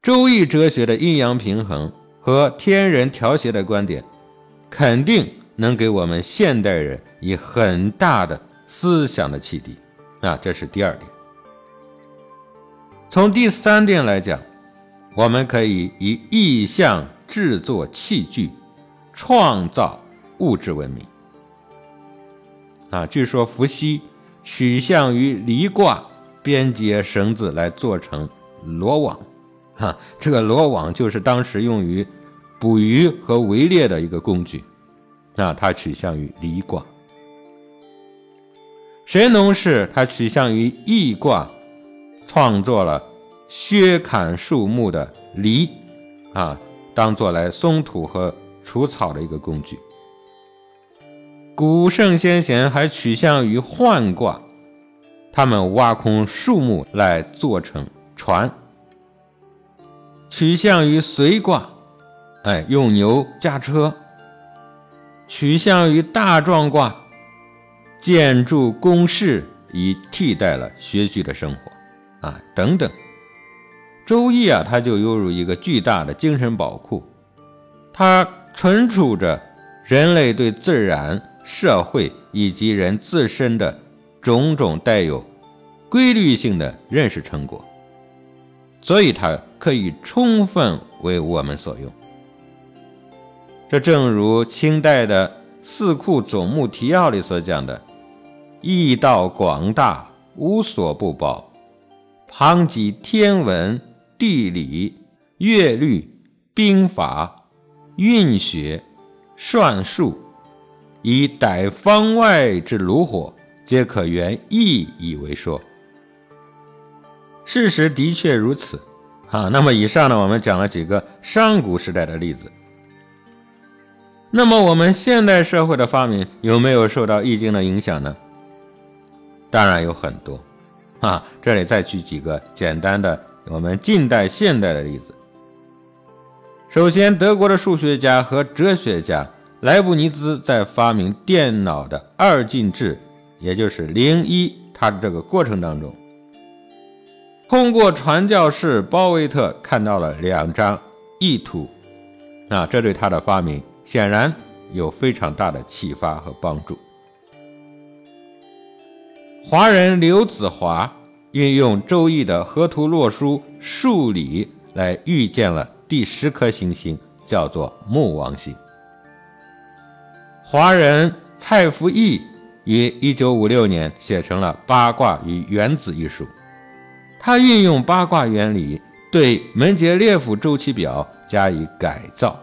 周易哲学的阴阳平衡和天人调谐的观点。肯定能给我们现代人以很大的思想的启迪啊，这是第二点。从第三点来讲，我们可以以意象制作器具，创造物质文明啊。据说伏羲取象于离卦，编结绳子来做成罗网，哈，这个罗网就是当时用于。捕鱼和围猎的一个工具，那它取向于离卦。神农氏他取向于易卦，创作了削砍树木的犁，啊，当做来松土和除草的一个工具。古圣先贤还取向于涣卦，他们挖空树木来做成船。取向于随卦。哎，用牛驾车，取向于大壮卦，建筑工事，以替代了学居的生活，啊，等等。周易啊，它就犹如一个巨大的精神宝库，它存储着人类对自然、社会以及人自身的种种带有规律性的认识成果，所以它可以充分为我们所用。这正如清代的《四库总目提要》里所讲的：“义道广大，无所不包，旁及天文、地理、乐律、兵法、运学、算术，以逮方外之炉火，皆可原意以为说。”事实的确如此。啊，那么以上呢，我们讲了几个上古时代的例子。那么我们现代社会的发明有没有受到《易经》的影响呢？当然有很多，啊，这里再举几个简单的我们近代现代的例子。首先，德国的数学家和哲学家莱布尼兹在发明电脑的二进制，也就是零一，他的这个过程当中，通过传教士鲍威特看到了两张意图，啊，这对他的发明显然有非常大的启发和帮助。华人刘子华运用《周易》的河图洛书数理来预见了第十颗行星，叫做木王星。华人蔡福义于1956年写成了《八卦与原子》一书，他运用八卦原理对门捷列夫周期表加以改造。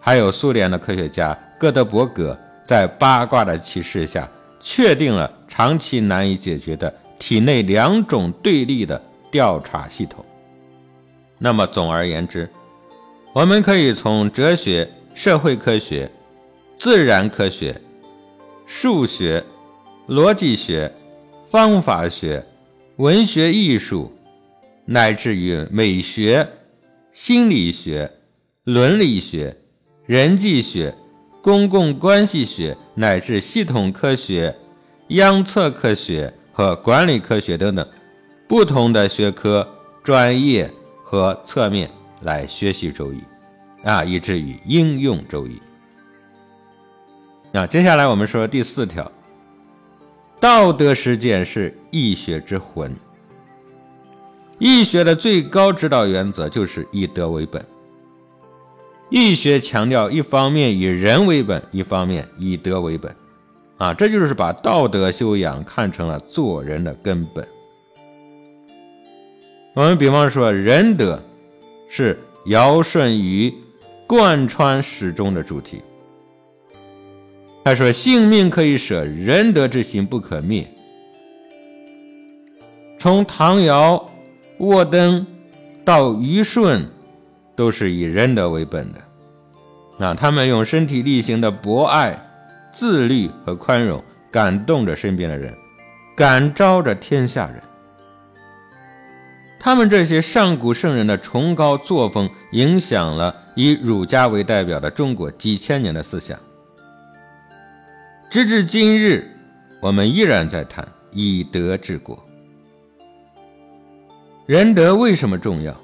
还有苏联的科学家哥德伯格在八卦的启示下。确定了长期难以解决的体内两种对立的调查系统。那么，总而言之，我们可以从哲学、社会科学、自然科学、数学、逻辑学、方法学、文学艺术，乃至于美学、心理学、伦理学、人际学。公共关系学乃至系统科学、央测科学和管理科学等等不同的学科、专业和侧面来学习周易，啊，以至于应用周易。那接下来我们说第四条，道德实践是易学之魂。易学的最高指导原则就是以德为本。易学强调一方面以人为本，一方面以德为本，啊，这就是把道德修养看成了做人的根本。我们比方说仁德，是尧舜禹贯穿始终的主题。他说：“性命可以舍，仁德之心不可灭。”从唐尧、沃登到虞舜。都是以仁德为本的，啊，他们用身体力行的博爱、自律和宽容，感动着身边的人，感召着天下人。他们这些上古圣人的崇高作风，影响了以儒家为代表的中国几千年的思想。直至今日，我们依然在谈以德治国。仁德为什么重要？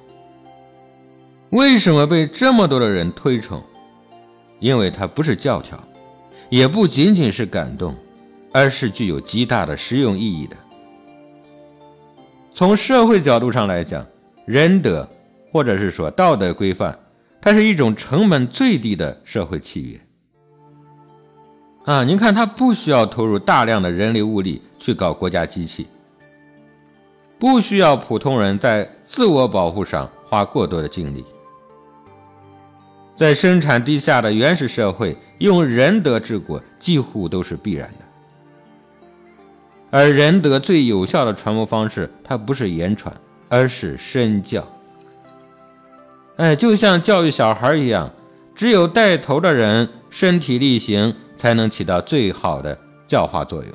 为什么被这么多的人推崇？因为它不是教条，也不仅仅是感动，而是具有极大的实用意义的。从社会角度上来讲，仁德或者是说道德规范，它是一种成本最低的社会契约。啊，您看，它不需要投入大量的人力物力去搞国家机器，不需要普通人在自我保护上花过多的精力。在生产低下的原始社会，用仁德治国几乎都是必然的。而仁德最有效的传播方式，它不是言传，而是身教。哎，就像教育小孩一样，只有带头的人身体力行，才能起到最好的教化作用。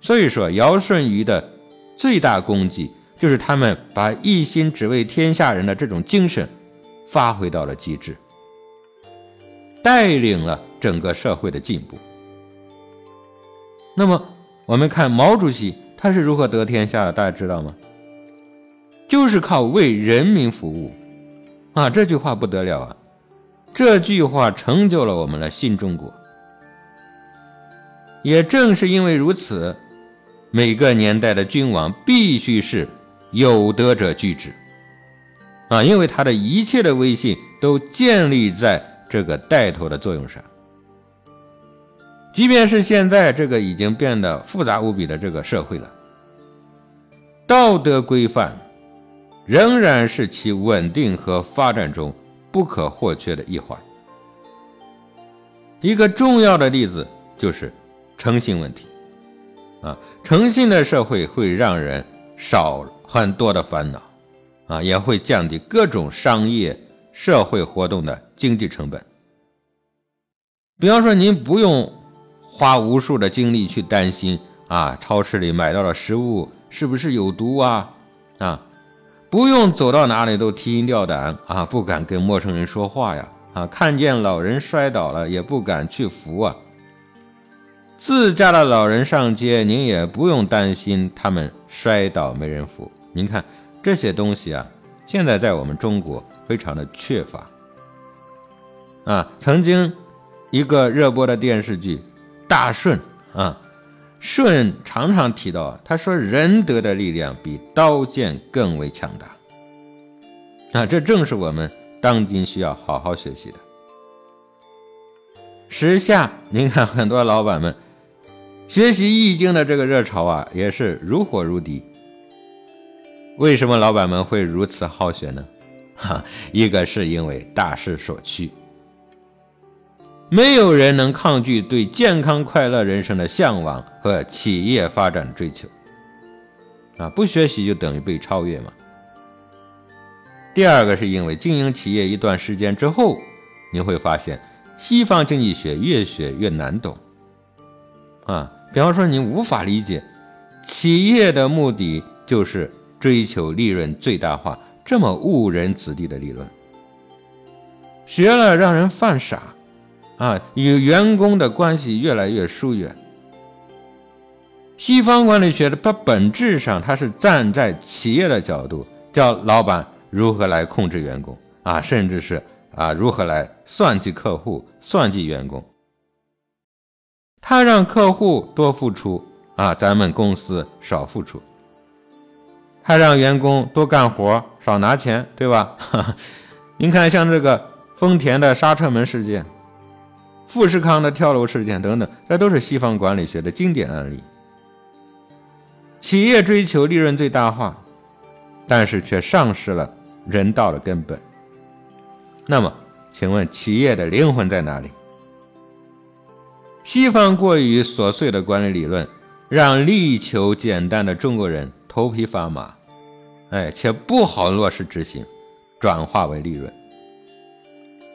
所以说，尧舜禹的最大功绩，就是他们把一心只为天下人的这种精神。发挥到了极致，带领了整个社会的进步。那么，我们看毛主席他是如何得天下的，大家知道吗？就是靠为人民服务啊！这句话不得了啊！这句话成就了我们的新中国。也正是因为如此，每个年代的君王必须是有德者居之。啊，因为他的一切的威信都建立在这个带头的作用上。即便是现在这个已经变得复杂无比的这个社会了，道德规范仍然是其稳定和发展中不可或缺的一环。一个重要的例子就是诚信问题。啊，诚信的社会会让人少很多的烦恼。啊，也会降低各种商业社会活动的经济成本。比方说，您不用花无数的精力去担心啊，超市里买到的食物是不是有毒啊？啊，不用走到哪里都提心吊胆啊，不敢跟陌生人说话呀，啊，看见老人摔倒了也不敢去扶啊。自家的老人上街，您也不用担心他们摔倒没人扶。您看这些东西啊，现在在我们中国非常的缺乏。啊，曾经一个热播的电视剧《大顺》啊，顺常常提到，他说仁德的力量比刀剑更为强大。啊，这正是我们当今需要好好学习的。时下，您看很多老板们学习易经的这个热潮啊，也是如火如荼。为什么老板们会如此好学呢？哈，一个是因为大势所趋。没有人能抗拒对健康快乐人生的向往和企业发展追求，啊，不学习就等于被超越嘛。第二个是因为经营企业一段时间之后，你会发现西方经济学越学越难懂，啊，比方说你无法理解企业的目的就是追求利润最大化这么误人子弟的理论，学了让人犯傻。啊，与员工的关系越来越疏远。西方管理学的它本质上，它是站在企业的角度，教老板如何来控制员工啊，甚至是啊如何来算计客户、算计员工。他让客户多付出啊，咱们公司少付出；他让员工多干活少拿钱，对吧？您看，像这个丰田的刹车门事件。富士康的跳楼事件等等，这都是西方管理学的经典案例。企业追求利润最大化，但是却丧失了人道的根本。那么，请问企业的灵魂在哪里？西方过于琐碎的管理理论，让力求简单的中国人头皮发麻，哎，且不好落实执行，转化为利润。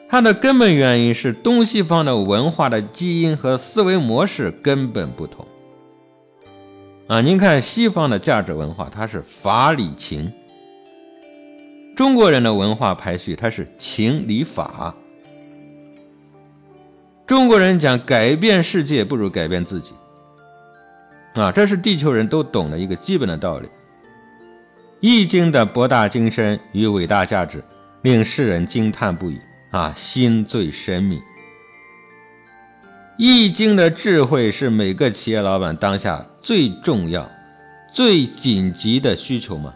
它的根本原因是东西方的文化的基因和思维模式根本不同。啊，您看西方的价值文化，它是法理情；中国人的文化排序，它是情理法。中国人讲改变世界不如改变自己，啊，这是地球人都懂的一个基本的道理。《易经》的博大精深与伟大价值，令世人惊叹不已。啊，心最神秘，《易经》的智慧是每个企业老板当下最重要、最紧急的需求吗？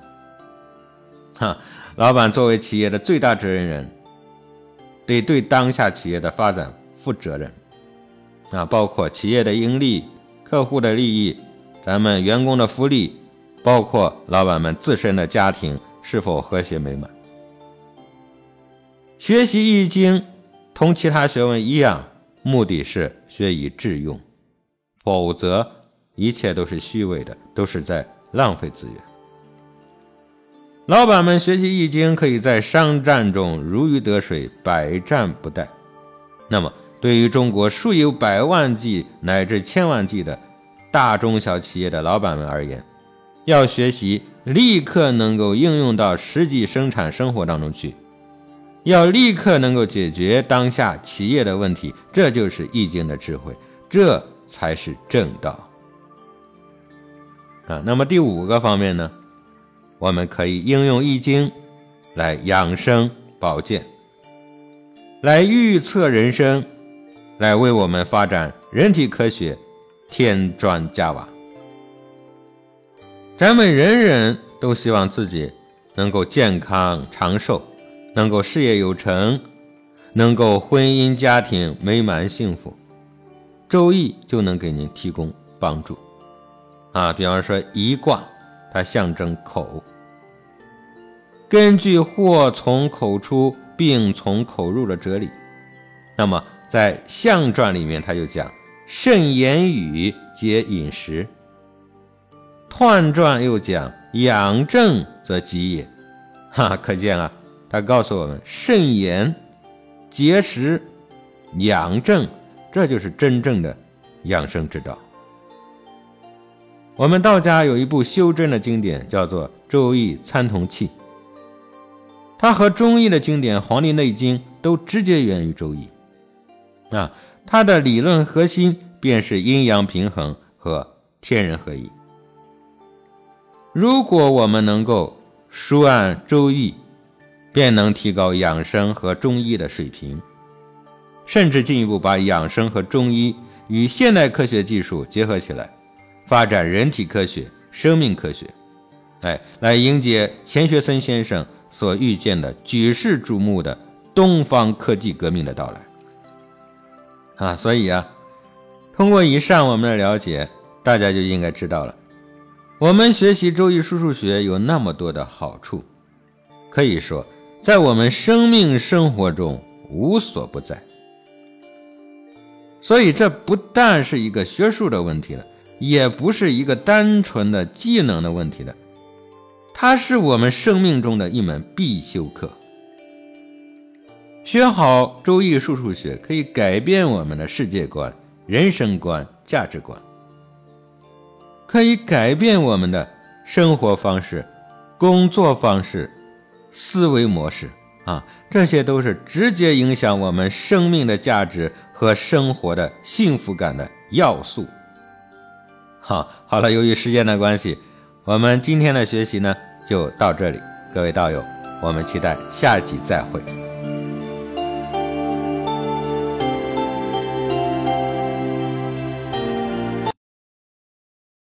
哈，老板作为企业的最大责任人，得对当下企业的发展负责任。啊，包括企业的盈利、客户的利益、咱们员工的福利，包括老板们自身的家庭是否和谐美满。学习易经，同其他学问一样，目的是学以致用，否则一切都是虚伪的，都是在浪费资源。老板们学习易经，可以在商战中如鱼得水，百战不殆。那么，对于中国数以百万计乃至千万计的大中小企业的老板们而言，要学习立刻能够应用到实际生产生活当中去。要立刻能够解决当下企业的问题，这就是易经的智慧，这才是正道啊。那么第五个方面呢，我们可以应用易经来养生保健，来预测人生，来为我们发展人体科学添砖加瓦。咱们人人都希望自己能够健康长寿。能够事业有成，能够婚姻家庭美满幸福，周易就能给您提供帮助。啊，比方说一卦，它象征口，根据祸从口出，病从口入的哲理，那么在象传里面，它就讲慎言语，节饮食。彖传又讲养正则吉也。哈，可见啊。他告诉我们：慎言、节食、养正，这就是真正的养生之道。我们道家有一部修真的经典，叫做《周易参同契》，它和中医的经典《黄帝内经》都直接源于《周易》啊，它的理论核心便是阴阳平衡和天人合一。如果我们能够熟谙《周易》，便能提高养生和中医的水平，甚至进一步把养生和中医与现代科学技术结合起来，发展人体科学、生命科学，哎，来迎接钱学森先生所预见的举世瞩目的东方科技革命的到来。啊，所以啊，通过以上我们的了解，大家就应该知道了。我们学习《周易》数数学有那么多的好处，可以说在我们生命生活中无所不在。所以这不但是一个学术的问题了，也不是一个单纯的技能的问题了，它是我们生命中的一门必修课。学好《周易》数数学，可以改变我们的世界观、人生观、价值观。可以改变我们的生活方式、工作方式、思维模式啊，这些都是直接影响我们生命的价值和生活的幸福感的要素。好，好了，由于时间的关系，我们今天的学习呢就到这里。各位道友，我们期待下集再会。